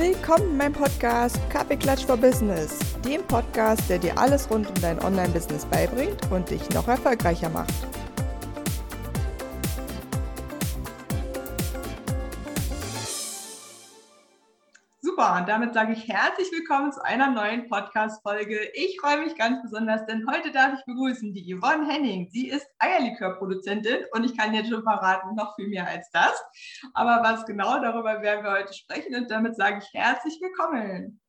Willkommen in meinem Podcast Kaffeeklatsch for Business, dem Podcast, der dir alles rund um dein Online-Business beibringt und dich noch erfolgreicher macht. Super, und damit sage ich herzlich willkommen zu einer neuen Podcast-Folge. Ich freue mich ganz besonders, denn heute darf ich begrüßen die Yvonne Henning. Sie ist Eierlikör-Produzentin und ich kann jetzt schon verraten, noch viel mehr als das. Aber was genau, darüber werden wir heute sprechen und damit sage ich herzlich willkommen.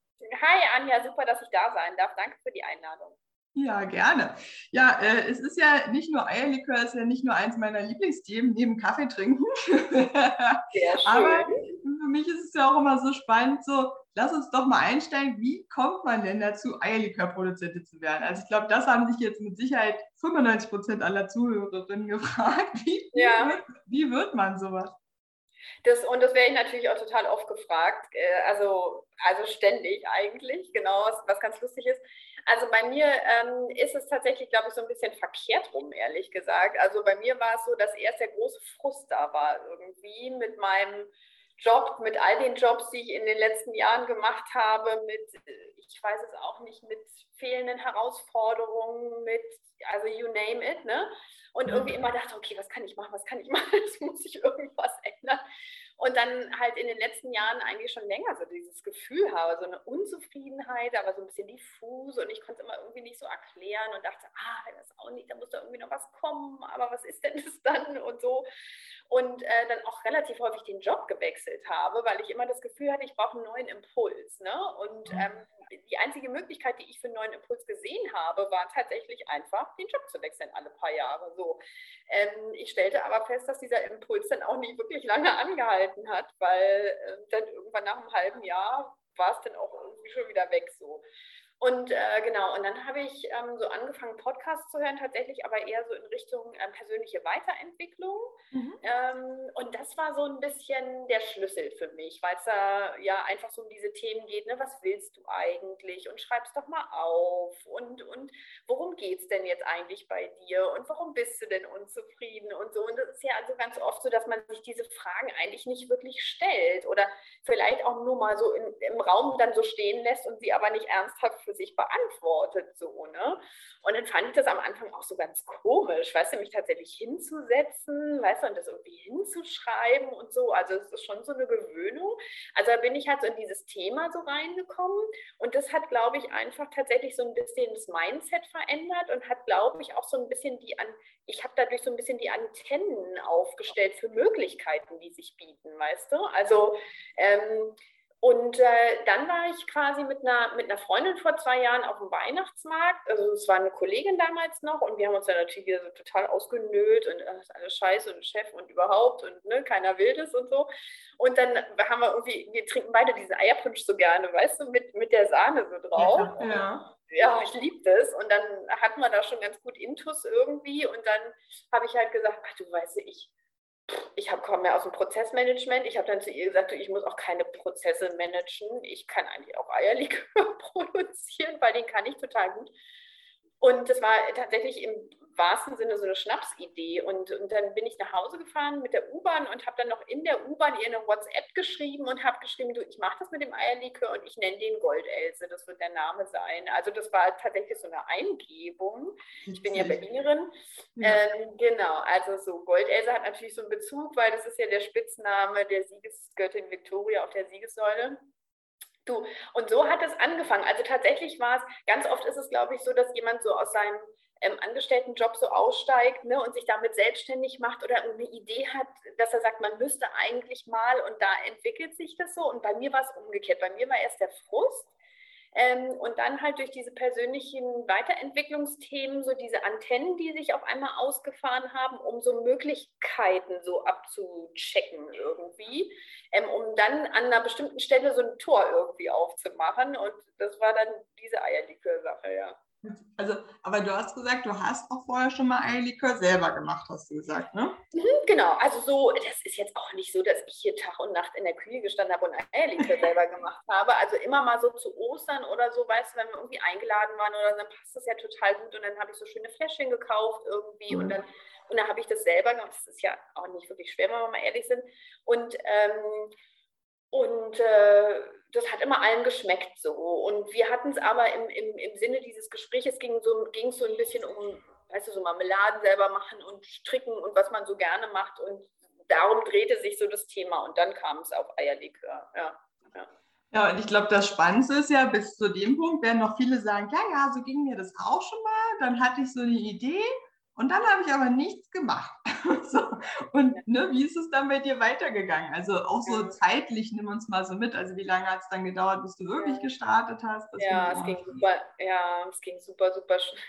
Hi Anja, super, dass ich da sein darf. Danke für die Einladung. Ja, gerne. Ja, äh, es ist ja nicht nur Eierlikör, es ist ja nicht nur eins meiner Lieblingsthemen neben Kaffee trinken. Sehr schön. Aber für mich ist es ja auch immer so spannend, so, lass uns doch mal einsteigen, wie kommt man denn dazu, Eierlikörproduzentin zu werden? Also ich glaube, das haben sich jetzt mit Sicherheit 95 Prozent aller Zuhörerinnen gefragt. Wie, ja. wie, wird, wie wird man sowas? Das, und das werde ich natürlich auch total oft gefragt, äh, also, also ständig eigentlich, genau, was, was ganz lustig ist. Also bei mir ähm, ist es tatsächlich, glaube ich, so ein bisschen verkehrt rum, ehrlich gesagt. Also bei mir war es so, dass erst der große Frust da war irgendwie mit meinem Job, mit all den Jobs, die ich in den letzten Jahren gemacht habe, mit, ich weiß es auch nicht, mit fehlenden Herausforderungen, mit, also you name it, ne? Und mhm. irgendwie immer dachte, okay, was kann ich machen, was kann ich machen, es muss sich irgendwas ändern. Und dann halt in den letzten Jahren eigentlich schon länger so dieses Gefühl habe, so eine Unzufriedenheit, aber so ein bisschen diffus und ich konnte es immer irgendwie nicht so erklären und dachte, ah, das auch nicht, da muss da irgendwie noch was kommen, aber was ist denn das dann und so. Und äh, dann auch relativ häufig den Job gewechselt habe, weil ich immer das Gefühl hatte, ich brauche einen neuen Impuls. Ne? Und mhm. ähm, die einzige Möglichkeit, die ich für einen neuen Impuls gesehen habe, war tatsächlich einfach, den Job zu wechseln alle paar Jahre. So. Ähm, ich stellte aber fest, dass dieser Impuls dann auch nicht wirklich lange angehalten hat, weil äh, dann irgendwann nach einem halben Jahr war es dann auch irgendwie schon wieder weg so. Und äh, genau, und dann habe ich ähm, so angefangen, Podcasts zu hören, tatsächlich aber eher so in Richtung ähm, persönliche Weiterentwicklung. Mhm. Ähm, und das war so ein bisschen der Schlüssel für mich, weil es da ja einfach so um diese Themen geht, ne? was willst du eigentlich? Und schreib es doch mal auf. Und, und worum geht es denn jetzt eigentlich bei dir? Und warum bist du denn unzufrieden? Und so. Und das ist ja also ganz oft so, dass man sich diese Fragen eigentlich nicht wirklich stellt oder vielleicht auch nur mal so in, im Raum dann so stehen lässt und sie aber nicht ernsthaft für sich beantwortet, so, ne? Und dann fand ich das am Anfang auch so ganz komisch, weißt du, mich tatsächlich hinzusetzen, weißt du, und das irgendwie hinzuschreiben und so. Also es ist schon so eine Gewöhnung. Also da bin ich halt so in dieses Thema so reingekommen und das hat, glaube ich, einfach tatsächlich so ein bisschen das Mindset verändert und hat, glaube ich, auch so ein bisschen die an, ich habe dadurch so ein bisschen die Antennen aufgestellt für Möglichkeiten, die sich bieten, weißt du? Also ähm, und äh, dann war ich quasi mit einer, mit einer Freundin vor zwei Jahren auf dem Weihnachtsmarkt. Also es war eine Kollegin damals noch und wir haben uns dann natürlich wieder so total ausgenölt und ist alles scheiße und Chef und überhaupt und ne, keiner will das und so. Und dann haben wir irgendwie, wir trinken beide diese Eierpunsch so gerne, weißt du, mit, mit der Sahne so drauf. Ja, ja. ja ich liebe das. Und dann hatten wir da schon ganz gut Intus irgendwie und dann habe ich halt gesagt, ach du weißt, ich ich komme mehr aus dem Prozessmanagement. Ich habe dann zu ihr gesagt, ich muss auch keine Prozesse managen. Ich kann eigentlich auch Eierlikör produzieren, weil den kann ich total gut. Und das war tatsächlich im wahrsten Sinne so eine Schnapsidee. Und, und dann bin ich nach Hause gefahren mit der U-Bahn und habe dann noch in der U-Bahn ihr eine WhatsApp geschrieben und habe geschrieben, du, ich mache das mit dem Eierlikör und ich nenne den Goldelse, das wird der Name sein. Also das war tatsächlich so eine Eingebung. Ich bin ja Berlinerin. Ja. Ähm, genau, also so Goldelse hat natürlich so einen Bezug, weil das ist ja der Spitzname der Siegesgöttin Victoria auf der Siegessäule. Du, und so hat es angefangen. Also tatsächlich war es, ganz oft ist es, glaube ich, so, dass jemand so aus seinem ähm, Angestelltenjob so aussteigt ne, und sich damit selbstständig macht oder eine Idee hat, dass er sagt, man müsste eigentlich mal und da entwickelt sich das so. Und bei mir war es umgekehrt. Bei mir war erst der Frust ähm, und dann halt durch diese persönlichen Weiterentwicklungsthemen, so diese Antennen, die sich auf einmal ausgefahren haben, um so Möglichkeiten so abzuchecken irgendwie, ähm, um dann an einer bestimmten Stelle so ein Tor irgendwie aufzumachen. Und das war dann diese Eierlikör-Sache, ja. Also, aber du hast gesagt, du hast auch vorher schon mal Eierlikör selber gemacht, hast du gesagt, ne? Mhm, genau, also so, das ist jetzt auch nicht so, dass ich hier Tag und Nacht in der Küche gestanden habe und Eierlikör selber gemacht habe. Also immer mal so zu Ostern oder so, weißt du, wenn wir irgendwie eingeladen waren oder so, dann passt das ja total gut und dann habe ich so schöne Fläschchen gekauft irgendwie mhm. und dann und dann habe ich das selber gemacht. Das ist ja auch nicht wirklich schwer, wenn wir mal ehrlich sind. Und ähm, Und äh, das hat immer allen geschmeckt so. Und wir hatten es aber im, im, im Sinne dieses Gesprächs, ging so, ging so ein bisschen um, weißt du, so Marmeladen selber machen und stricken und was man so gerne macht. Und darum drehte sich so das Thema. Und dann kam es auf Eierlikör. Ja. ja. Ja, und ich glaube, das Spannendste ist ja, bis zu dem Punkt werden noch viele sagen, ja, ja, so ging mir das auch schon mal. Dann hatte ich so eine Idee und dann habe ich aber nichts gemacht. so. Und ne, wie ist es dann bei dir weitergegangen? Also auch so zeitlich, nimm uns mal so mit. Also wie lange hat es dann gedauert, bis du wirklich gestartet hast? ja, es ging super, ja, es ging super, super schnell.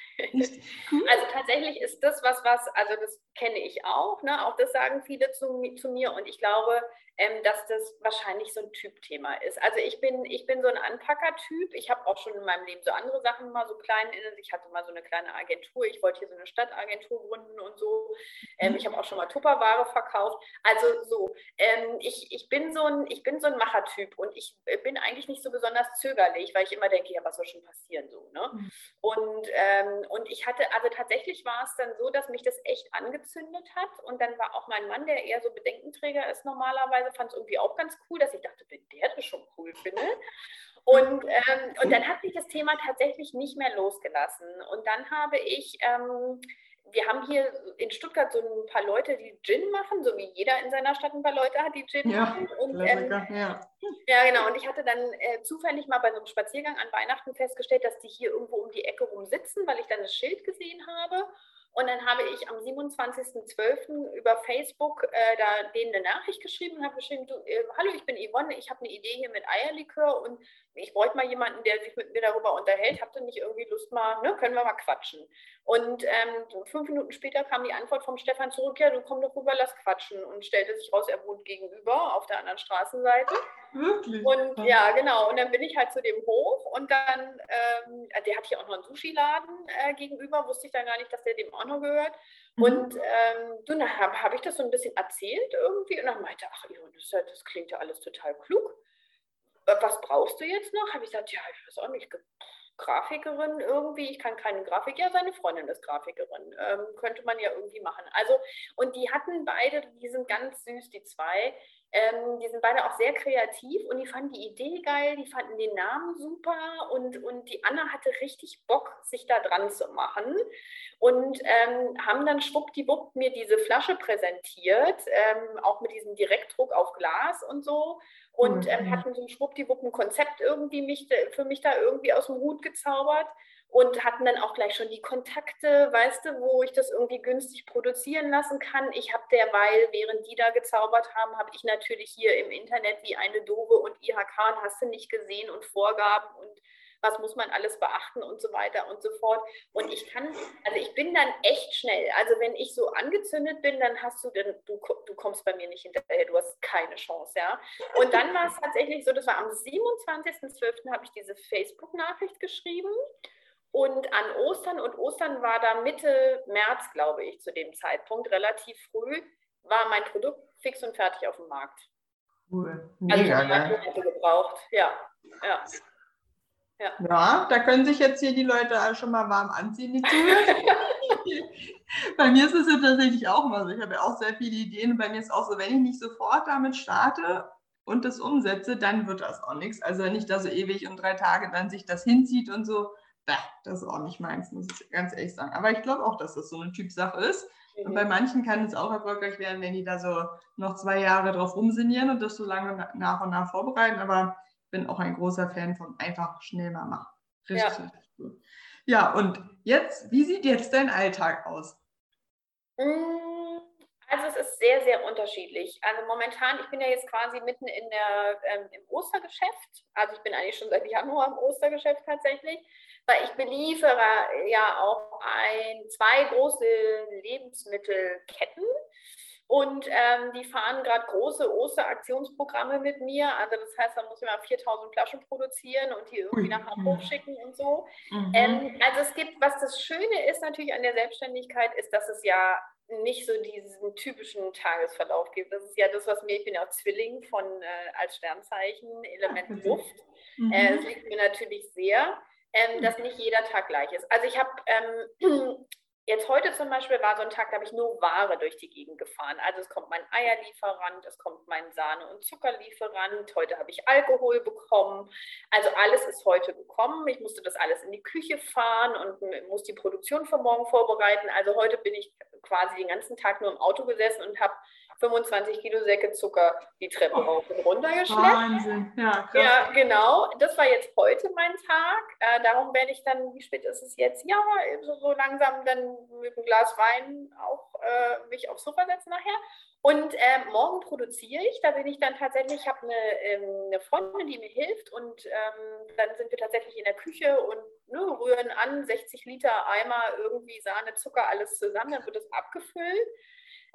Also tatsächlich ist das was, was, also das kenne ich auch, ne? auch das sagen viele zu, zu mir und ich glaube, ähm, dass das wahrscheinlich so ein Typthema ist. Also ich bin, ich bin so ein Anpacker-Typ. Ich habe auch schon in meinem Leben so andere Sachen mal so klein. Ich hatte mal so eine kleine Agentur. Ich wollte hier so eine Stadtagentur gründen und so. Ähm, ich habe auch schon mal Tupperware verkauft. Also so, ähm, ich, ich, bin so ein, ich bin so ein Machertyp und ich bin eigentlich nicht so besonders zögerlich, weil ich immer denke, ja, was soll schon passieren so. Ne? Mhm. Und, ähm, und ich hatte, also tatsächlich war es dann so, dass mich das echt angezündet hat. Und dann war auch mein Mann, der eher so Bedenkenträger ist normalerweise, teilweise fand es irgendwie auch ganz cool, dass ich dachte, wenn der das schon cool findet. Und, ähm, und dann hat mich das Thema tatsächlich nicht mehr losgelassen. Und dann habe ich, ähm, wir haben hier in Stuttgart so ein paar Leute, die Gin machen, so wie jeder in seiner Stadt ein paar Leute hat, die Gin ja, machen. Und, ähm, ja. ja. genau. Und ich hatte dann äh, zufällig mal bei so einem Spaziergang an Weihnachten festgestellt, dass die hier irgendwo um die Ecke rum sitzen, weil ich dann das Schild gesehen habe. Und dann habe ich am 27.12. über Facebook äh, da denen eine Nachricht geschrieben und habe geschrieben, du, äh, hallo, ich bin Yvonne, ich habe eine Idee hier mit Eierlikör und ich bräuchte mal jemanden, der sich mit mir darüber unterhält. Habt ihr nicht irgendwie Lust mal, ne, können wir mal quatschen? Und ähm, fünf Minuten später kam die Antwort vom Stefan zurück, ja, du komm doch rüber, lass quatschen. Und stellte sich raus, er wohnt gegenüber auf der anderen Straßenseite. Wirklich? Und ja, genau. Und dann bin ich halt zu dem hoch und dann, ähm, der hat hier auch noch einen Sushi-Laden äh, gegenüber, wusste ich dann gar nicht, dass der dem auch noch gehört. Mhm. Und ähm, dann habe hab ich das so ein bisschen erzählt irgendwie und dann meinte, ach, das, das klingt ja alles total klug. Was brauchst du jetzt noch? Habe ich gesagt, ja, ich weiß auch nicht, Grafikerin irgendwie, ich kann keine Grafik, ja, seine Freundin ist Grafikerin, ähm, könnte man ja irgendwie machen. Also, und die hatten beide, die sind ganz süß, die zwei, ähm, die sind beide auch sehr kreativ und die fanden die Idee geil, die fanden den Namen super und, und die Anna hatte richtig Bock, sich da dran zu machen und ähm, haben dann schwuppdiwupp mir diese Flasche präsentiert, ähm, auch mit diesem Direktdruck auf Glas und so und ähm, hatten so ein schwuppdiwupp ein Konzept irgendwie mich, für mich da irgendwie aus dem Hut gezaubert und hatten dann auch gleich schon die Kontakte, weißt du, wo ich das irgendwie günstig produzieren lassen kann. Ich habe derweil, während die da gezaubert haben, habe ich natürlich hier im Internet wie eine Dove und IHK und hast du nicht gesehen und Vorgaben und was muss man alles beachten und so weiter und so fort. Und ich kann, also ich bin dann echt schnell. Also wenn ich so angezündet bin, dann hast du, dann, du, du kommst bei mir nicht hinterher, du hast keine Chance, ja. Und dann war es tatsächlich so, das war am 27.12. habe ich diese Facebook-Nachricht geschrieben und an Ostern, und Ostern war da Mitte März, glaube ich, zu dem Zeitpunkt, relativ früh, war mein Produkt fix und fertig auf dem Markt. Cool. Mega, also ich Monate gebraucht, ja. ja. Ja. ja, da können sich jetzt hier die Leute schon mal warm anziehen, die zuhören. bei mir ist es ja tatsächlich auch mal so. Ich habe ja auch sehr viele Ideen und bei mir ist auch so, wenn ich nicht sofort damit starte und das umsetze, dann wird das auch nichts. Also nicht, dass so ewig und drei Tage dann sich das hinzieht und so, das ist auch nicht meins, muss ich ganz ehrlich sagen. Aber ich glaube auch, dass das so eine Typsache ist. Mhm. Und bei manchen kann es auch erfolgreich werden, wenn die da so noch zwei Jahre drauf rumsinieren und das so lange nach und nach vorbereiten. Aber bin auch ein großer Fan von einfach schnell mal machen. Richtig, ja. richtig gut. Ja, und jetzt, wie sieht jetzt dein Alltag aus? Mm, also es ist sehr, sehr unterschiedlich. Also momentan, ich bin ja jetzt quasi mitten in der, ähm, im Ostergeschäft. Also ich bin eigentlich schon seit Januar im Ostergeschäft tatsächlich weil ich beliefere ja auch ein, zwei große Lebensmittelketten. Und ähm, die fahren gerade große Osteraktionsprogramme mit mir. Also das heißt, da muss ich mal 4000 Flaschen produzieren und die irgendwie nach Hamburg schicken und so. Mhm. Ähm, also es gibt, was das Schöne ist natürlich an der Selbstständigkeit, ist, dass es ja nicht so diesen typischen Tagesverlauf gibt. Das ist ja das, was mir, ich bin ja auch Zwilling von äh, als Sternzeichen, Element Luft. Mhm. Äh, das liegt mir natürlich sehr ähm, dass nicht jeder Tag gleich ist. Also ich habe ähm, Jetzt heute zum Beispiel war so ein Tag, da habe ich nur Ware durch die Gegend gefahren. Also es kommt mein Eierlieferant, es kommt mein Sahne- und Zuckerlieferant. Heute habe ich Alkohol bekommen. Also alles ist heute gekommen. Ich musste das alles in die Küche fahren und muss die Produktion für morgen vorbereiten. Also heute bin ich quasi den ganzen Tag nur im Auto gesessen und habe 25 Kilo Säcke Zucker die Treppe oh, rauf und runter geschleppt. Wahnsinn, ja, krass. Ja, genau. Das war jetzt heute mein Tag. Äh, darum werde ich dann, wie spät ist es jetzt? Ja, so, so langsam dann mit einem Glas Wein auch äh, mich aufs Sofa setzen nachher. Und äh, morgen produziere ich. Da bin ich dann tatsächlich, ich habe eine, ähm, eine Freundin, die mir hilft. Und ähm, dann sind wir tatsächlich in der Küche und ne, rühren an, 60 Liter Eimer, irgendwie Sahne, Zucker, alles zusammen. Dann wird es abgefüllt.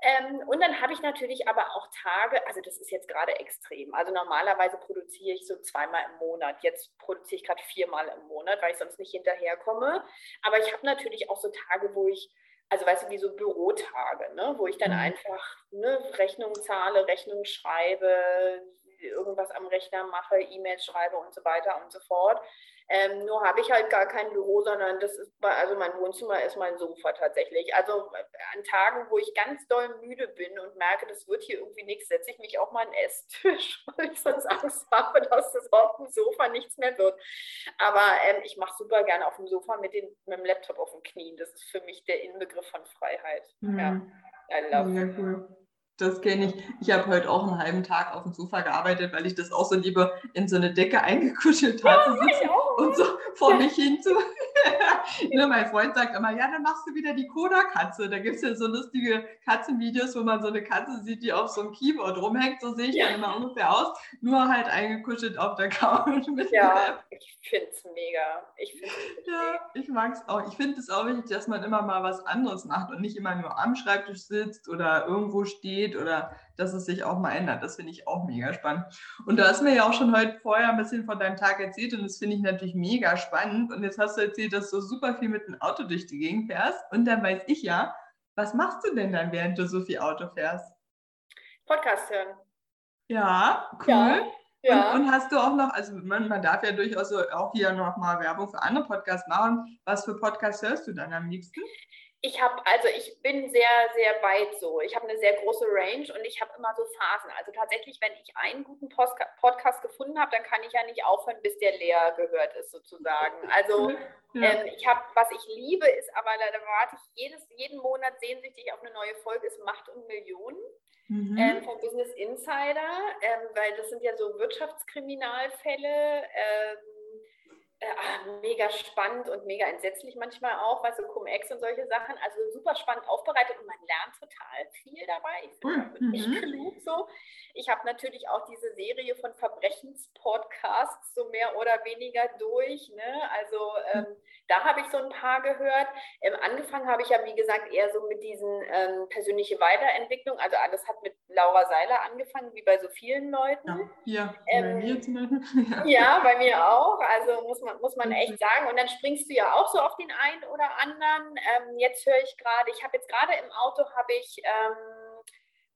Ähm, und dann habe ich natürlich aber auch Tage, also das ist jetzt gerade extrem. Also normalerweise produziere ich so zweimal im Monat. Jetzt produziere ich gerade viermal im Monat, weil ich sonst nicht hinterherkomme. Aber ich habe natürlich auch so Tage, wo ich, also weißt du, wie so Bürotage, ne? wo ich dann mhm. einfach ne, Rechnungen zahle, Rechnungen schreibe, irgendwas am Rechner mache, E-Mails schreibe und so weiter und so fort. Ähm, nur habe ich halt gar kein Büro, sondern das ist, also mein Wohnzimmer ist mein Sofa tatsächlich. Also an Tagen, wo ich ganz doll müde bin und merke, das wird hier irgendwie nichts, setze ich mich auf meinen Esstisch, weil ich sonst Angst habe, dass das auf dem Sofa nichts mehr wird. Aber ähm, ich mache super gerne auf dem Sofa mit, den, mit dem Laptop auf den Knien. Das ist für mich der Inbegriff von Freiheit. Mhm. Ja, I love ja, cool. Das kenne ich. Ich habe heute auch einen halben Tag auf dem Sofa gearbeitet, weil ich das auch so liebe, in so eine Decke eingekuschelt habe ja, und so vor mich hin zu. ne, mein Freund sagt immer, ja, dann machst du wieder die Koda-Katze. Da gibt es ja so lustige Katzenvideos, wo man so eine Katze sieht, die auf so einem Keyboard rumhängt. So sehe ich ja. dann immer ungefähr aus. Nur halt eingekuschelt auf der Couch. ja, ich finde es mega. Ich Ja, ich mag es auch. Ich finde es auch wichtig, dass man immer mal was anderes macht und nicht immer nur am Schreibtisch sitzt oder irgendwo steht geht oder dass es sich auch mal ändert. Das finde ich auch mega spannend. Und du hast mir ja auch schon heute vorher ein bisschen von deinem Tag erzählt und das finde ich natürlich mega spannend. Und jetzt hast du erzählt, dass du super viel mit dem Auto durch die Gegend fährst. Und dann weiß ich ja, was machst du denn dann, während du so viel Auto fährst? Podcast hören. Ja, cool. Ja. Ja. Und, und, hast du auch noch, also man, man darf ja durchaus auch hier nochmal Werbung für andere Podcasts machen. Was für Podcasts hörst du dann am liebsten? Ich habe, also ich bin sehr, sehr weit so. Ich habe eine sehr große Range und ich habe immer so Phasen. Also tatsächlich, wenn ich einen guten Podcast gefunden habe, dann kann ich ja nicht aufhören, bis der leer gehört ist, sozusagen. Also ja. ähm, ich habe, was ich liebe, ist aber, da, da warte ich jedes, jeden Monat sehnsüchtig auf eine neue Folge, ist Macht und Millionen. Mhm. Ähm, vom Business Insider, ähm, weil das sind ja so Wirtschaftskriminalfälle. Ähm, äh, ah, mega spannend und mega entsetzlich manchmal auch, weißt du, Cum-Ex und solche Sachen. Also super spannend aufbereitet und man lernt total viel dabei. Ich finde mhm. klug so. Ich habe natürlich auch diese Serie von Verbrechenspodcasts so mehr oder weniger durch. Ne? Also ähm, da habe ich so ein paar gehört. Ähm, angefangen habe ich ja, wie gesagt, eher so mit diesen ähm, persönliche Weiterentwicklung. Also alles hat mit Laura Seiler angefangen, wie bei so vielen Leuten. Ja, ja bei mir zum Beispiel. ja, bei mir auch. Also muss man, muss man echt sagen. Und dann springst du ja auch so auf den einen oder anderen. Ähm, jetzt höre ich gerade, ich habe jetzt gerade im Auto, habe ich ähm,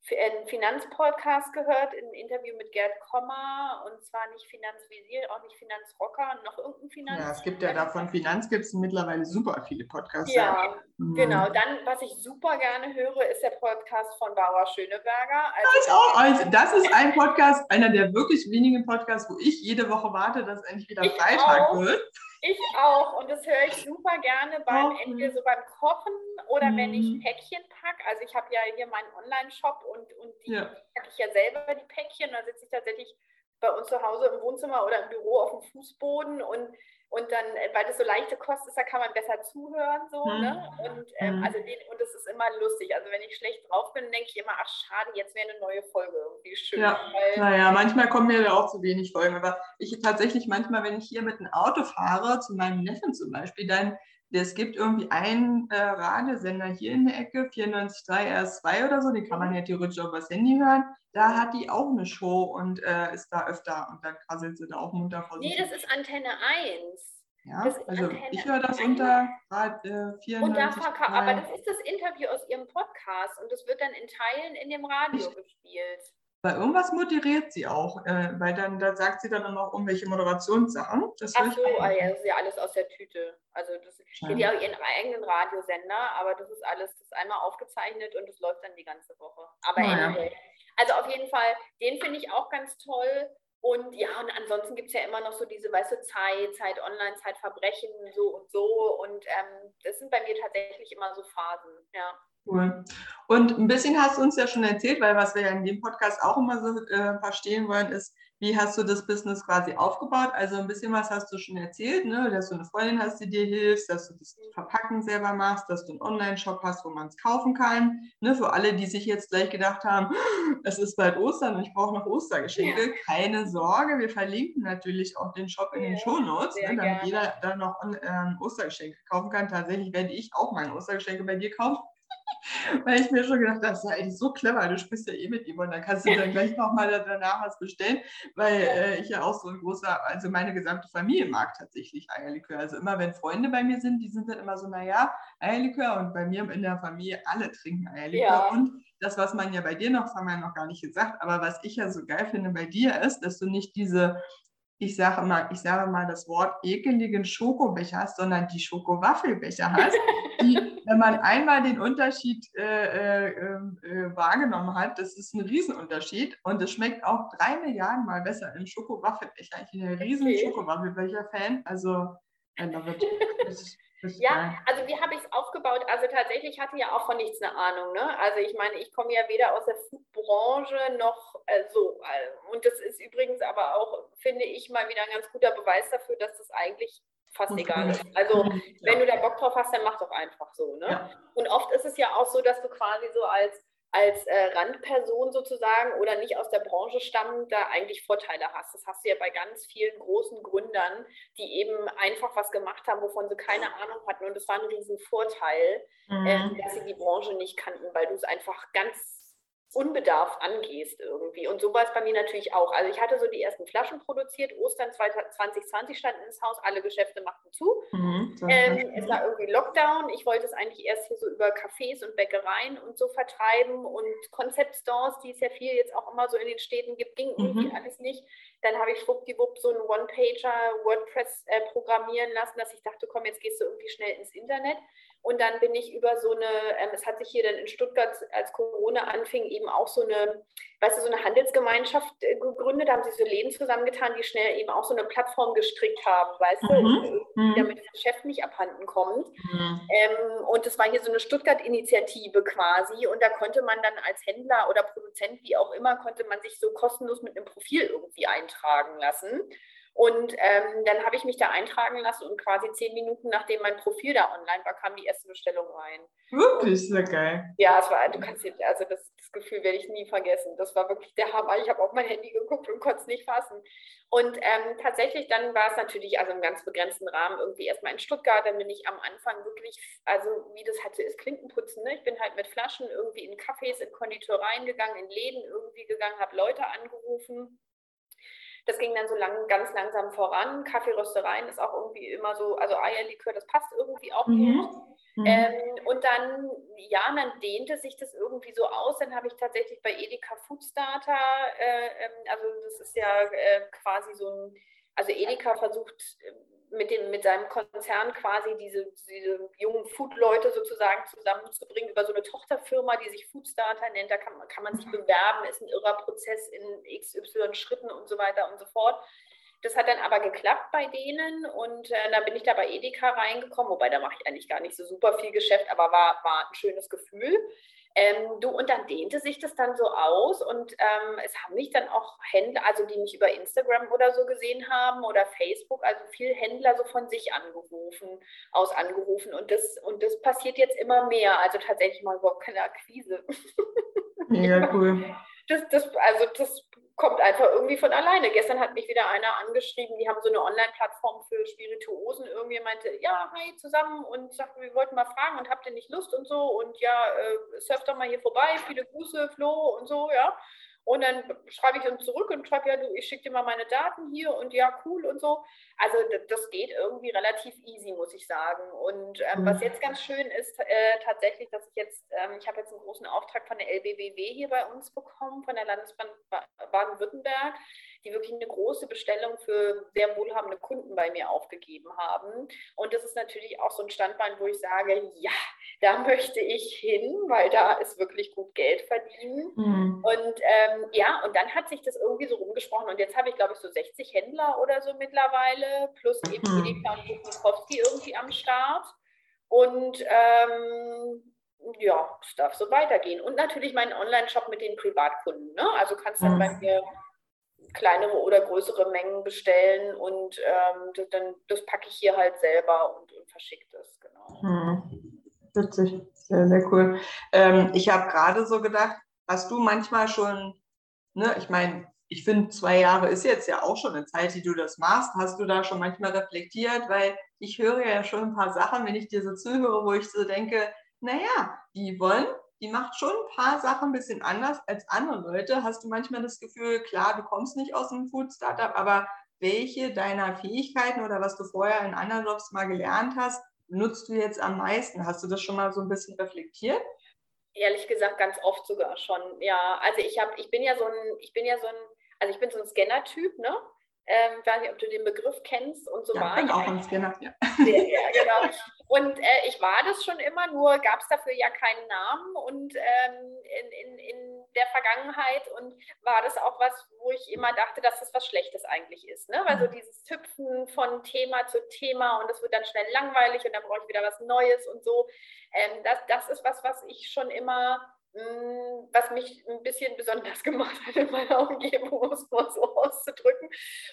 einen Finanzpodcast gehört, ein Interview mit Gerd Kommer und zwar nicht Finanzvisier, auch nicht Finanzrocker, noch irgendein Finanz. Ja, es gibt ja davon Finanz gibt es mittlerweile super viele Podcasts. Ja, mhm. genau. Dann, was ich super gerne höre, ist der Podcast von Barbara Schöneberger. Also, das, auch, also, das ist ein Podcast, einer der wirklich wenigen Podcasts, wo ich jede Woche warte, dass endlich wieder Freitag auch. wird. Ich auch und das höre ich super gerne beim entweder so beim Kochen oder mhm. wenn ich mhm. Päckchen packe. Also ich habe ja hier meinen Online-Shop und, und die ja. packe ich ja selber die Päckchen. Da sitze ich tatsächlich bei uns zu Hause im Wohnzimmer oder im Büro auf dem Fußboden und und dann, weil das so leichte Kost ist, da kann man besser zuhören. So, hm. ne? Und ähm, hm. also den, und das ist immer lustig. Also wenn ich schlecht drauf bin, denke ich immer, ach schade, jetzt wäre eine neue Folge irgendwie schön. Ja, weil, naja, manchmal kommen mir ja auch zu wenig Folgen. Aber ich tatsächlich manchmal, wenn ich hier mit einem Auto fahre, zu meinem Neffen zum Beispiel, dann es gibt irgendwie einen äh, Radiosender hier in der Ecke, 94.3 RS2 oder so, den kann man ja theoretisch auch übers Handy hören. Da hat die auch eine Show und äh, ist da öfter und dann krasselt sie da auch munter vor sich. Nee, das ist Antenne 1. Ja, also Antenne ich höre das unter Rad, äh, 94. Und da aber das ist das Interview aus ihrem Podcast und das wird dann in Teilen in dem Radio ich, gespielt. Bei irgendwas moderiert sie auch, äh, weil dann da sagt sie dann auch noch irgendwelche Moderationssachen. Das Ach so, ah, ja, das ist ja alles aus der Tüte. Also das ja. hat ja auch ihren eigenen Radiosender, aber das ist alles, das ist einmal aufgezeichnet und das läuft dann die ganze Woche. Aber ja. anyway. Also auf jeden Fall, den finde ich auch ganz toll. Und ja, und ansonsten gibt es ja immer noch so diese, weißt du, Zeit, Zeit online, Zeit Verbrechen, so und so. Und ähm, das sind bei mir tatsächlich immer so Phasen, ja. Cool. Und ein bisschen hast du uns ja schon erzählt, weil was wir ja in dem Podcast auch immer so äh, verstehen wollen, ist, wie hast du das Business quasi aufgebaut? Also ein bisschen was hast du schon erzählt, ne? dass du eine Freundin hast, die dir hilft, dass du das Verpacken selber machst, dass du einen Online-Shop hast, wo man es kaufen kann. Ne? Für alle, die sich jetzt gleich gedacht haben, es ist bald Ostern und ich brauche noch Ostergeschenke, ja. keine Sorge, wir verlinken natürlich auch den Shop in den Shownotes, ne? damit gerne. jeder dann noch äh, Ostergeschenke kaufen kann. Tatsächlich werde ich auch meine Ostergeschenke bei dir kaufen. Weil ich mir schon gedacht habe, das ist ja eigentlich so clever, du sprichst ja eh mit ihm und dann kannst du dann gleich nochmal danach was bestellen, weil äh, ich ja auch so ein großer, also meine gesamte Familie mag tatsächlich Eierlikör. Also immer wenn Freunde bei mir sind, die sind dann immer so, naja, Eierlikör und bei mir in der Familie alle trinken Eierlikör ja. und das, was man ja bei dir noch, das haben wir noch gar nicht gesagt, aber was ich ja so geil finde bei dir ist, dass du nicht diese ich sage mal, ich sage mal das Wort ekeligen Schokobecher hast, sondern die Schokowaffelbecher hast, die, wenn man einmal den Unterschied äh, äh, äh, wahrgenommen hat, das ist ein Riesenunterschied und es schmeckt auch drei Milliarden Mal besser im Schokowaffelbecher. Ich bin ein riesen okay. Schokowaffelbecher-Fan, also I love it. Ja, also wie habe ich es aufgebaut? Also tatsächlich hatte ja auch von nichts eine Ahnung. Ne? Also ich meine, ich komme ja weder aus der Foodbranche noch äh, so. Äh, und das ist übrigens aber auch, finde ich, mal wieder ein ganz guter Beweis dafür, dass das eigentlich fast egal ist. Also wenn du da Bock drauf hast, dann mach doch einfach so. Ne? Ja. Und oft ist es ja auch so, dass du quasi so als als äh, Randperson sozusagen oder nicht aus der Branche stammen, da eigentlich Vorteile hast. Das hast du ja bei ganz vielen großen Gründern, die eben einfach was gemacht haben, wovon sie keine Ahnung hatten. Und es war ein Riesenvorteil, mhm. äh, dass sie die Branche nicht kannten, weil du es einfach ganz unbedarft angehst irgendwie. Und so war es bei mir natürlich auch. Also ich hatte so die ersten Flaschen produziert, Ostern 2020 standen ins Haus, alle Geschäfte machten zu. Mhm, ähm, es war irgendwie Lockdown. Ich wollte es eigentlich erst hier so über Cafés und Bäckereien und so vertreiben und Concept Stores, die es ja viel jetzt auch immer so in den Städten gibt, ging irgendwie mhm. alles nicht. Dann habe ich schwuppdiwupp so einen One-Pager WordPress äh, programmieren lassen, dass ich dachte, komm, jetzt gehst du irgendwie schnell ins Internet. Und dann bin ich über so eine, ähm, es hat sich hier dann in Stuttgart, als Corona anfing, eben auch so eine, weißt du, so eine Handelsgemeinschaft äh, gegründet. Da haben sich so Läden zusammengetan, die schnell eben auch so eine Plattform gestrickt haben, weißt mhm. du, mhm. damit das Geschäft nicht abhanden kommt. Mhm. Ähm, und das war hier so eine Stuttgart-Initiative quasi. Und da konnte man dann als Händler oder Produzent, wie auch immer, konnte man sich so kostenlos mit einem Profil irgendwie eintragen lassen. Und ähm, dann habe ich mich da eintragen lassen und quasi zehn Minuten nachdem mein Profil da online war, kam die erste Bestellung rein. Wirklich, sehr geil. Ja, es war, du kannst jetzt, also das, das Gefühl werde ich nie vergessen. Das war wirklich der Hammer. Ich habe auf mein Handy geguckt und konnte es nicht fassen. Und ähm, tatsächlich dann war es natürlich also im ganz begrenzten Rahmen irgendwie erstmal in Stuttgart. Dann bin ich am Anfang wirklich, also wie das halt so ist, Klinkenputzen. Ne? Ich bin halt mit Flaschen irgendwie in Cafés, in Konditoreien gegangen, in Läden irgendwie gegangen, habe Leute angerufen das ging dann so lang, ganz langsam voran. Kaffeeröstereien ist auch irgendwie immer so, also Eierlikör, das passt irgendwie auch mhm. Mhm. Ähm, und dann, ja, dann dehnte sich das irgendwie so aus. Dann habe ich tatsächlich bei Edeka Foodstarter, äh, ähm, also das ist ja äh, quasi so ein, also Edeka versucht mit, dem, mit seinem Konzern quasi diese, diese jungen Food-Leute sozusagen zusammenzubringen über so eine Tochterfirma, die sich Foodstarter nennt. Da kann, kann man sich mhm. bewerben, ist ein irrer Prozess in XY Schritten und so weiter und so fort. Das hat dann aber geklappt bei denen und äh, dann bin ich da bei Edeka reingekommen, wobei da mache ich eigentlich gar nicht so super viel Geschäft, aber war, war ein schönes Gefühl. Ähm, du, und dann dehnte sich das dann so aus und ähm, es haben mich dann auch Händler, also die mich über Instagram oder so gesehen haben oder Facebook, also viele Händler so von sich angerufen, aus angerufen und das, und das passiert jetzt immer mehr, also tatsächlich mal überhaupt keine Akquise. Ja, cool. Das, das, also das kommt einfach irgendwie von alleine. Gestern hat mich wieder einer angeschrieben, die haben so eine Online-Plattform für Spirituosen. Irgendwie meinte, ja, hi zusammen und sagte, wir wollten mal fragen und habt ihr nicht Lust und so und ja, äh, surft doch mal hier vorbei, viele Grüße, Flo und so, ja. Und dann schreibe ich ihm zurück und schreibe, ja, du, ich schicke dir mal meine Daten hier und ja, cool und so. Also das geht irgendwie relativ easy, muss ich sagen. Und ähm, mhm. was jetzt ganz schön ist, äh, tatsächlich, dass ich jetzt, ähm, ich habe jetzt einen großen Auftrag von der LBWW hier bei uns bekommen, von der Landesbahn Baden-Württemberg die wirklich eine große Bestellung für sehr wohlhabende Kunden bei mir aufgegeben haben. Und das ist natürlich auch so ein Standbein, wo ich sage, ja, da möchte ich hin, weil da ist wirklich gut Geld verdienen. Mhm. Und ähm, ja, und dann hat sich das irgendwie so rumgesprochen. Und jetzt habe ich, glaube ich, so 60 Händler oder so mittlerweile, plus eben mhm. Edeka und Bukowski irgendwie am Start. Und ähm, ja, es darf so weitergehen. Und natürlich meinen Online-Shop mit den Privatkunden. Ne? Also kannst dann mhm. bei mir kleinere oder größere Mengen bestellen und ähm, das, dann, das packe ich hier halt selber und, und verschicke das, genau. Hm. Witzig, sehr, sehr cool. Ähm, ich habe gerade so gedacht, hast du manchmal schon, ne, ich meine, ich finde, zwei Jahre ist jetzt ja auch schon eine Zeit, die du das machst. Hast du da schon manchmal reflektiert? Weil ich höre ja schon ein paar Sachen, wenn ich dir so zuhöre, wo ich so denke, naja, die wollen die macht schon ein paar Sachen ein bisschen anders als andere Leute. Hast du manchmal das Gefühl, klar, du kommst nicht aus einem Food-Startup, aber welche deiner Fähigkeiten oder was du vorher in anderen Jobs mal gelernt hast, nutzt du jetzt am meisten? Hast du das schon mal so ein bisschen reflektiert? Ehrlich gesagt, ganz oft sogar schon. Ja, also ich habe, ich bin ja so ein, ich bin ja so ein, also ich bin so ein Scanner-Typ, ne? Ähm, ich weiß nicht, ob du den Begriff kennst und so ja, war ich. auch ein Scanner, ja. ja, genau. Und äh, ich war das schon immer, nur gab es dafür ja keinen Namen und ähm, in, in, in der Vergangenheit und war das auch was, wo ich immer dachte, dass das was Schlechtes eigentlich ist. Ne? Weil so mhm. dieses Hüpfen von Thema zu Thema und das wird dann schnell langweilig und dann brauche ich wieder was Neues und so. Ähm, das, das ist was, was ich schon immer Mm, was mich ein bisschen besonders gemacht hat in meiner Umgebung, um es mal so auszudrücken.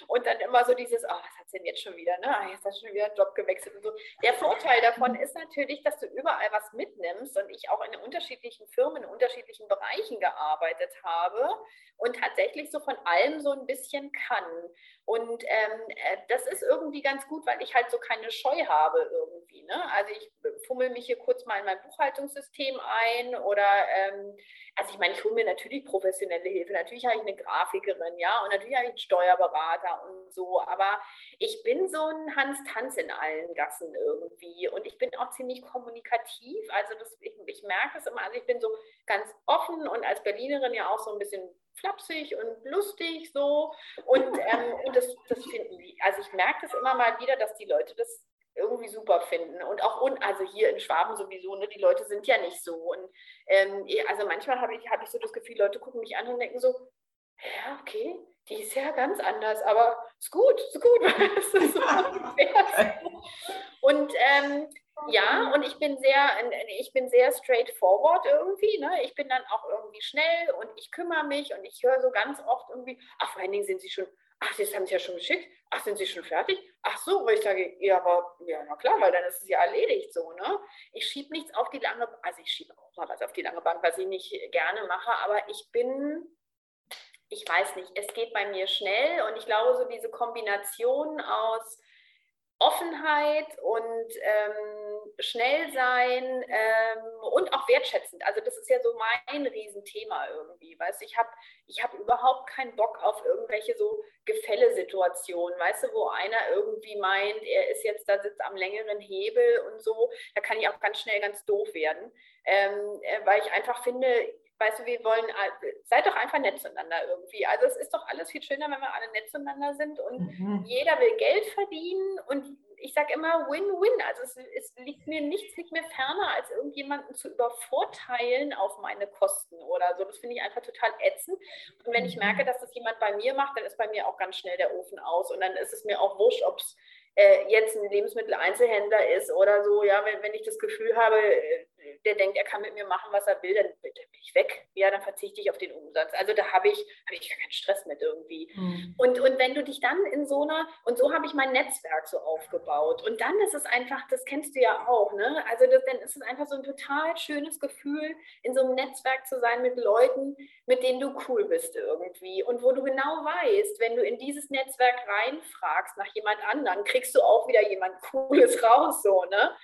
Und dann immer so dieses, oh, was hat es denn jetzt schon wieder? Ne? Ah, jetzt hast du schon wieder einen Job gewechselt und so. Der Vorteil davon ist natürlich, dass du überall was mitnimmst und ich auch in unterschiedlichen Firmen, in unterschiedlichen Bereichen gearbeitet habe und tatsächlich so von allem so ein bisschen kann. Und ähm, äh, das ist irgendwie ganz gut, weil ich halt so keine Scheu habe irgendwie. Ne? Also ich fummel mich hier kurz mal in mein Buchhaltungssystem ein oder ähm, also ich meine, ich hole mir natürlich professionelle Hilfe. Natürlich habe ich eine Grafikerin, ja, und natürlich habe ich einen Steuerberater und so. Aber ich bin so ein Hans Tanz in allen Gassen irgendwie. Und ich bin auch ziemlich kommunikativ. Also das, ich, ich merke es immer. Also ich bin so ganz offen und als Berlinerin ja auch so ein bisschen flapsig und lustig so. Und, ähm, und das, das finden die, also ich merke das immer mal wieder, dass die Leute das irgendwie super finden. Und auch, un, also hier in Schwaben sowieso, ne, die Leute sind ja nicht so. Und ähm, also manchmal habe ich, hab ich so das Gefühl, Leute gucken mich an und denken so, ja, okay, die ist ja ganz anders, aber ist gut, ist gut. ist so und ähm, ja, und ich bin sehr, ich bin sehr straightforward irgendwie. Ne? Ich bin dann auch irgendwie schnell und ich kümmere mich und ich höre so ganz oft irgendwie, ach, vor allen Dingen sind Sie schon, ach, das haben Sie ja schon geschickt, ach, sind Sie schon fertig? Ach so, wo ich sage, ja, aber, ja, na klar, weil dann ist es ja erledigt so, ne? Ich schiebe nichts auf die lange, also ich schiebe auch mal was auf die lange Bank, was ich nicht gerne mache, aber ich bin, ich weiß nicht, es geht bei mir schnell und ich glaube, so diese Kombination aus Offenheit und ähm, schnell sein ähm, und auch wertschätzend. Also das ist ja so mein Riesenthema irgendwie. Weißt ich habe ich hab überhaupt keinen Bock auf irgendwelche so Gefällesituationen, weißt du, wo einer irgendwie meint, er ist jetzt da sitzt am längeren Hebel und so. Da kann ich auch ganz schnell ganz doof werden, ähm, äh, weil ich einfach finde, weißt du, wir wollen, seid doch einfach nett zueinander irgendwie. Also es ist doch alles viel schöner, wenn wir alle nett zueinander sind und mhm. jeder will Geld verdienen und ich sage immer Win-Win. Also es, es, liegt mir nichts liegt mir ferner, als irgendjemanden zu übervorteilen auf meine Kosten oder so. Das finde ich einfach total ätzend. Und wenn ich mhm. merke, dass das jemand bei mir macht, dann ist bei mir auch ganz schnell der Ofen aus. Und dann ist es mir auch wurscht, ob es äh, jetzt ein Lebensmitteleinzelhändler ist oder so. Ja, wenn, wenn ich das Gefühl habe, der denkt, er kann mit mir machen, was er will, dann, bin ich weg. Ja, dann verzichte ich auf den Umsatz. Also da habe ich, hab ich gar keinen Stress mit irgendwie. Mhm. Und, und wenn du dich dann in so einer, und so habe ich mein Netzwerk so aufgebaut. Und dann ist es einfach, das kennst du ja auch, ne? Also das, dann ist es einfach so ein total schönes Gefühl, in so einem Netzwerk zu sein mit Leuten, mit denen du cool bist irgendwie. Und wo du genau weißt, wenn du in dieses Netzwerk reinfragst nach jemand anderen, kriegst du auch wieder jemand Cooles raus, so, ne?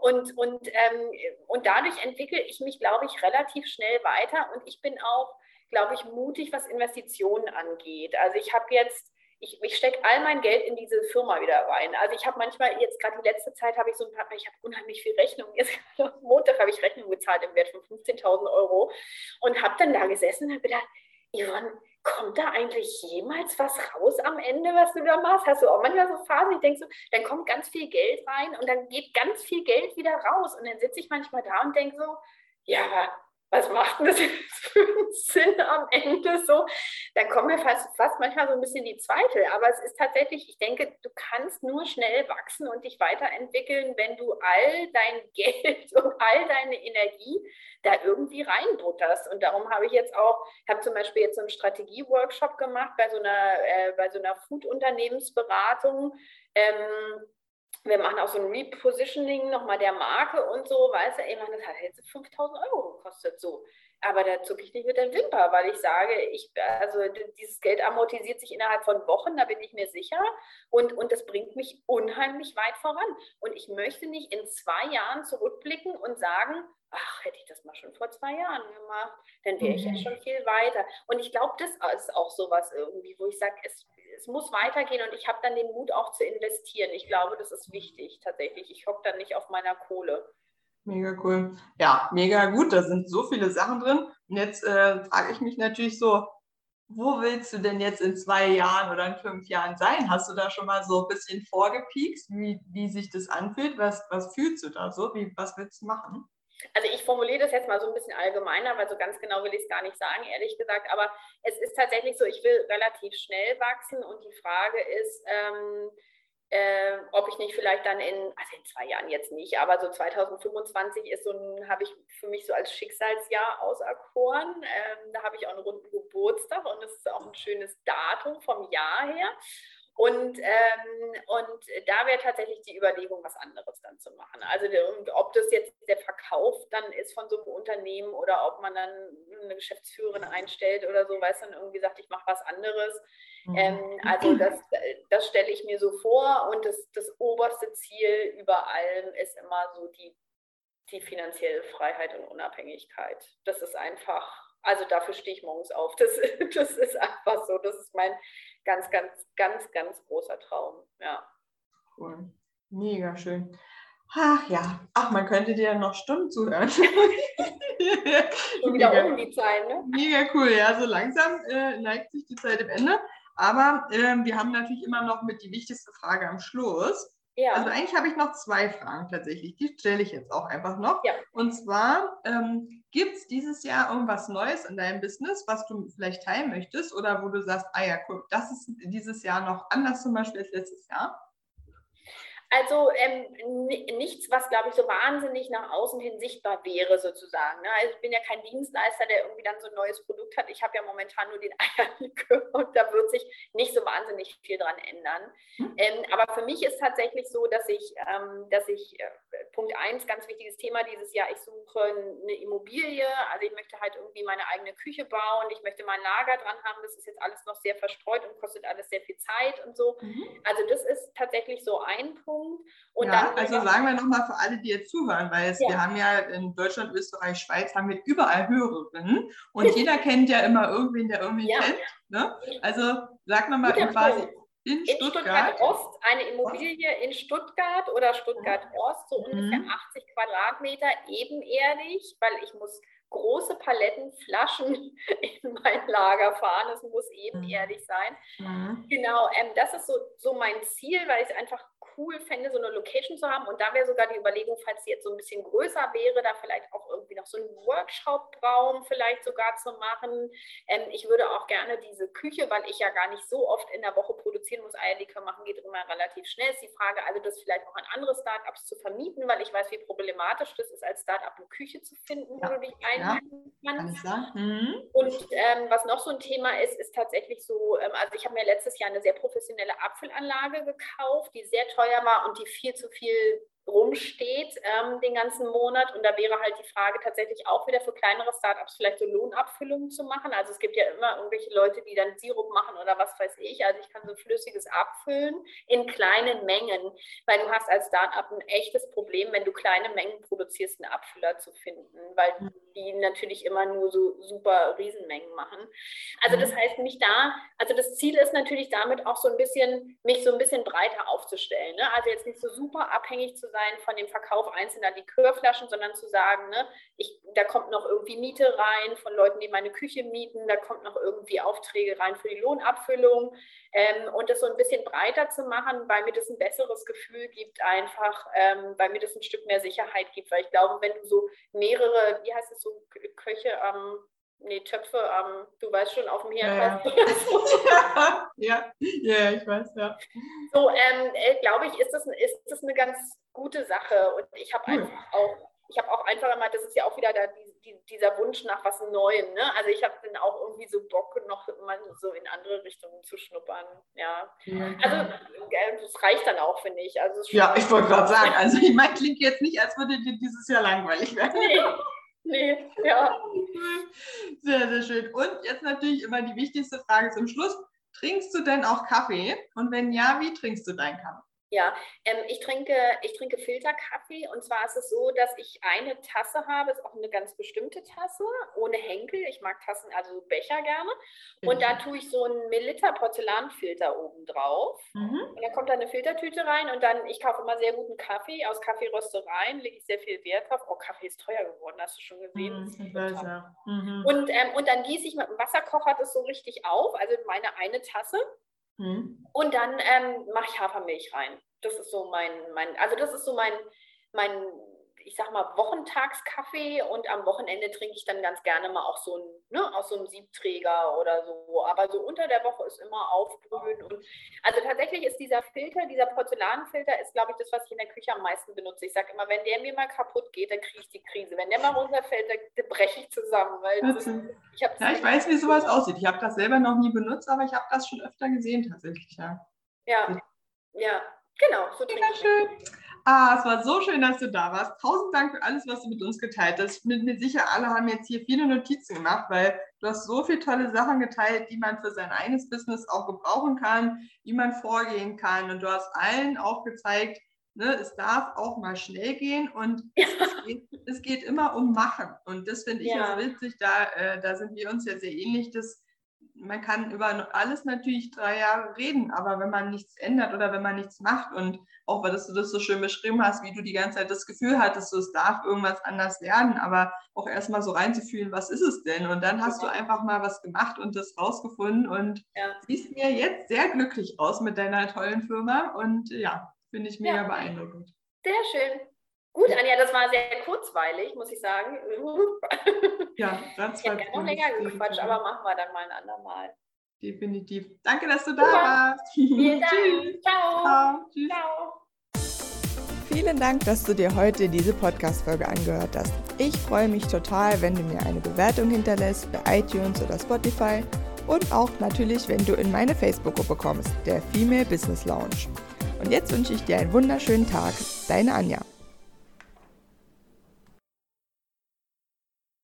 Und, und, ähm, und dadurch entwickle ich mich, glaube ich, relativ schnell weiter. Und ich bin auch, glaube ich, mutig, was Investitionen angeht. Also ich habe jetzt ich, ich stecke all mein Geld in diese Firma wieder rein. Also ich habe manchmal, jetzt gerade die letzte Zeit habe ich so ein paar, ich habe unheimlich viel Rechnung. Jetzt Montag habe ich Rechnung bezahlt im Wert von 15.000 Euro und habe dann da gesessen und habe gedacht, Yvonne, kommt da eigentlich jemals was raus am Ende, was du da machst? Hast du auch manchmal so Phasen, ich denke so, dann kommt ganz viel Geld rein und dann geht ganz viel Geld wieder raus. Und dann sitze ich manchmal da und denke so, ja, aber was macht denn das jetzt für einen Sinn am Ende so? Dann kommen mir fast, fast manchmal so ein bisschen die Zweifel. Aber es ist tatsächlich, ich denke, du kannst nur schnell wachsen und dich weiterentwickeln, wenn du all dein Geld und all deine Energie da irgendwie reinbutterst. Und darum habe ich jetzt auch, ich habe zum Beispiel jetzt so einen Strategie-Workshop gemacht bei so einer, äh, so einer Food-Unternehmensberatung. Ähm, wir machen auch so ein Repositioning nochmal der Marke und so, weißt du, ey, man, das hat jetzt 5000 Euro gekostet, so. Aber da zucke ich nicht mit der Wimper, weil ich sage, ich, also dieses Geld amortisiert sich innerhalb von Wochen, da bin ich mir sicher. Und, und das bringt mich unheimlich weit voran. Und ich möchte nicht in zwei Jahren zurückblicken und sagen, ach, hätte ich das mal schon vor zwei Jahren gemacht, dann wäre ich ja mhm. schon viel weiter. Und ich glaube, das ist auch sowas irgendwie, wo ich sage, es, es muss weitergehen und ich habe dann den Mut auch zu investieren. Ich glaube, das ist wichtig tatsächlich. Ich hocke dann nicht auf meiner Kohle. Mega cool. Ja, mega gut. Da sind so viele Sachen drin. Und jetzt äh, frage ich mich natürlich so, wo willst du denn jetzt in zwei Jahren oder in fünf Jahren sein? Hast du da schon mal so ein bisschen vorgepiekst, wie, wie sich das anfühlt? Was, was fühlst du da so? Wie, was willst du machen? Also ich formuliere das jetzt mal so ein bisschen allgemeiner, weil so ganz genau will ich es gar nicht sagen, ehrlich gesagt. Aber es ist tatsächlich so, ich will relativ schnell wachsen und die Frage ist, ähm, äh, ob ich nicht vielleicht dann in, also in zwei Jahren jetzt nicht, aber so 2025 ist so habe ich für mich so als Schicksalsjahr auserkoren. Ähm, da habe ich auch einen runden Geburtstag und es ist auch ein schönes Datum vom Jahr her. Und, ähm, und da wäre tatsächlich die Überlegung, was anderes dann zu machen. Also ob das jetzt der Verkauf dann ist von so einem Unternehmen oder ob man dann eine Geschäftsführerin einstellt oder so, weiß dann irgendwie sagt, ich mache was anderes. Mhm. Ähm, also das, das stelle ich mir so vor und das, das oberste Ziel über allem ist immer so die, die finanzielle Freiheit und Unabhängigkeit. Das ist einfach also dafür stehe ich morgens auf. Das, das ist einfach so. Das ist mein ganz, ganz, ganz, ganz großer Traum. Ja. Cool. Mega schön. Ach ja, ach, man könnte dir noch Stunden zuhören. Wieder um die Zeit, ne? Mega cool, ja, so langsam äh, neigt sich die Zeit im Ende. Aber äh, wir haben natürlich immer noch mit die wichtigste Frage am Schluss. Ja. Also eigentlich habe ich noch zwei Fragen tatsächlich. Die stelle ich jetzt auch einfach noch. Ja. Und zwar, ähm, gibt es dieses Jahr irgendwas Neues in deinem Business, was du vielleicht teilen möchtest oder wo du sagst, ah ja, guck, das ist dieses Jahr noch anders zum Beispiel als letztes Jahr? Also ähm, nichts, was, glaube ich, so wahnsinnig nach außen hin sichtbar wäre, sozusagen. Ne? Also ich bin ja kein Dienstleister, der irgendwie dann so ein neues Produkt hat. Ich habe ja momentan nur den Eierlikör und da wird sich nicht so wahnsinnig viel dran ändern. Hm. Ähm, aber für mich ist tatsächlich so, dass ich, ähm, dass ich äh, Punkt eins, ganz wichtiges Thema dieses Jahr, ich suche eine Immobilie. Also ich möchte halt irgendwie meine eigene Küche bauen. Ich möchte mein Lager dran haben. Das ist jetzt alles noch sehr verstreut und kostet alles sehr viel Zeit und so. Mhm. Also das ist tatsächlich so ein Punkt. Punkt. Und ja, also sagen wir nochmal für alle, die jetzt zuhören, weil es, ja. wir haben ja in Deutschland, Österreich, Schweiz, haben wir überall Hörerinnen und jeder kennt ja immer irgendwen, der irgendwie ja. kennt. Ne? Also sag nochmal quasi in, in Stuttgart. Stuttgart. Ost, eine Immobilie in Stuttgart oder Stuttgart Ost, so mhm. ungefähr 80 Quadratmeter, ebenerdig, weil ich muss große Paletten Flaschen in mein Lager fahren. Es muss ebenerdig sein. Mhm. Genau, ähm, das ist so, so mein Ziel, weil ich es einfach cool fände, so eine Location zu haben. Und da wäre sogar die Überlegung, falls sie jetzt so ein bisschen größer wäre, da vielleicht auch irgendwie noch so einen Workshop-Raum vielleicht sogar zu machen. Ähm, ich würde auch gerne diese Küche, weil ich ja gar nicht so oft in der Woche produzieren muss, Eierlikör machen geht immer relativ schnell. Ist die Frage, also das vielleicht auch an andere Startups zu vermieten, weil ich weiß, wie problematisch das ist, als Startup eine Küche zu finden, ja. wo du dich einhalten ja. kannst. Mhm. Und ähm, was noch so ein Thema ist, ist tatsächlich so, ähm, also ich habe mir letztes Jahr eine sehr professionelle Apfelanlage gekauft, die sehr teuer teuer war und die viel zu viel rumsteht ähm, den ganzen Monat. Und da wäre halt die Frage tatsächlich auch wieder für kleinere Startups vielleicht so Lohnabfüllungen zu machen. Also es gibt ja immer irgendwelche Leute, die dann Sirup machen oder was weiß ich. Also ich kann so flüssiges abfüllen in kleinen Mengen, weil du hast als Startup ein echtes Problem, wenn du kleine Mengen produzierst, einen Abfüller zu finden, weil mhm. die natürlich immer nur so super Riesenmengen machen. Also das mhm. heißt, mich da, also das Ziel ist natürlich damit auch so ein bisschen, mich so ein bisschen breiter aufzustellen. Ne? Also jetzt nicht so super abhängig zu sein von dem Verkauf einzelner Likörflaschen, sondern zu sagen, ne, ich, da kommt noch irgendwie Miete rein von Leuten, die meine Küche mieten, da kommt noch irgendwie Aufträge rein für die Lohnabfüllung ähm, und das so ein bisschen breiter zu machen, weil mir das ein besseres Gefühl gibt, einfach, ähm, weil mir das ein Stück mehr Sicherheit gibt, weil ich glaube, wenn du so mehrere, wie heißt es so, Köche ähm, nee, Töpfe am, du weißt schon, auf dem Herd ja, ja. ja, ich weiß, ja. So, ähm, äh, glaube ich, ist das, ist das eine ganz gute Sache. Und ich habe cool. einfach auch ich habe auch einfach immer, das ist ja auch wieder da, die, die, dieser Wunsch nach was Neuem. Ne? Also ich habe dann auch irgendwie so Bock, noch mal so in andere Richtungen zu schnuppern. Ja. ja also äh, das reicht dann auch, finde ich. Also ja, ich wollte gerade sagen, also ich meine, klingt jetzt nicht, als würde dir dieses Jahr langweilig werden. Nee. Nee, ja. Sehr, sehr schön. Und jetzt natürlich immer die wichtigste Frage zum Schluss. Trinkst du denn auch Kaffee? Und wenn ja, wie trinkst du deinen Kaffee? Ja, ähm, ich, trinke, ich trinke Filterkaffee und zwar ist es so, dass ich eine Tasse habe, ist auch eine ganz bestimmte Tasse, ohne Henkel. Ich mag Tassen, also Becher gerne. Und mhm. da tue ich so einen Milliliter Porzellanfilter oben drauf. Mhm. Und dann kommt da eine Filtertüte rein und dann, ich kaufe immer sehr guten Kaffee aus Kaffeeröstereien, lege ich sehr viel Wert drauf. Oh, Kaffee ist teuer geworden, hast du schon gesehen. Mhm. Mhm. und, ähm, und dann gieße ich mit dem Wasserkocher das so richtig auf, also meine eine Tasse. Mhm. Und dann ähm, mache ich Hafermilch rein. Das ist so mein, mein, also das ist so mein, mein ich sag mal, Wochentagskaffee und am Wochenende trinke ich dann ganz gerne mal auch so ein, ne, aus so einem Siebträger oder so. Aber so unter der Woche ist immer aufbrühen. Und also tatsächlich ist dieser Filter, dieser Porzellanfilter, ist, glaube ich, das, was ich in der Küche am meisten benutze. Ich sage immer, wenn der mir mal kaputt geht, dann kriege ich die Krise. Wenn der mal runterfällt, dann breche ich zusammen. Weil ist, ich, ja, ich weiß, wie sowas aussieht. Ich habe das selber noch nie benutzt, aber ich habe das schon öfter gesehen tatsächlich. Ja, ja, ja genau. So trinke ich. Ah, es war so schön, dass du da warst. Tausend Dank für alles, was du mit uns geteilt hast. Ich bin mir sicher, alle haben jetzt hier viele Notizen gemacht, weil du hast so viele tolle Sachen geteilt, die man für sein eigenes Business auch gebrauchen kann, wie man vorgehen kann. Und du hast allen auch gezeigt, ne, es darf auch mal schnell gehen und ja. es, geht, es, geht, immer um Machen. Und das finde ich ja. so witzig, da, äh, da sind wir uns ja sehr ähnlich, dass man kann über alles natürlich drei Jahre reden, aber wenn man nichts ändert oder wenn man nichts macht und auch weil du das so schön beschrieben hast, wie du die ganze Zeit das Gefühl hattest, so, es darf irgendwas anders werden, aber auch erstmal so reinzufühlen, was ist es denn? Und dann hast du einfach mal was gemacht und das rausgefunden und ja. siehst mir jetzt sehr glücklich aus mit deiner tollen Firma und ja, finde ich mega ja. beeindruckend. Sehr schön. Gut, Anja, das war sehr kurzweilig, muss ich sagen. Ja, ganz Ich hätte noch länger gequatscht, aber machen wir dann mal ein andermal. Definitiv. Danke, dass du da ja. warst. Vielen Dank. Ciao. Ciao. Tschüss. Ciao. Vielen Dank, dass du dir heute diese Podcast-Folge angehört hast. Ich freue mich total, wenn du mir eine Bewertung hinterlässt bei iTunes oder Spotify und auch natürlich, wenn du in meine Facebook-Gruppe kommst, der Female Business Lounge. Und jetzt wünsche ich dir einen wunderschönen Tag. Deine Anja.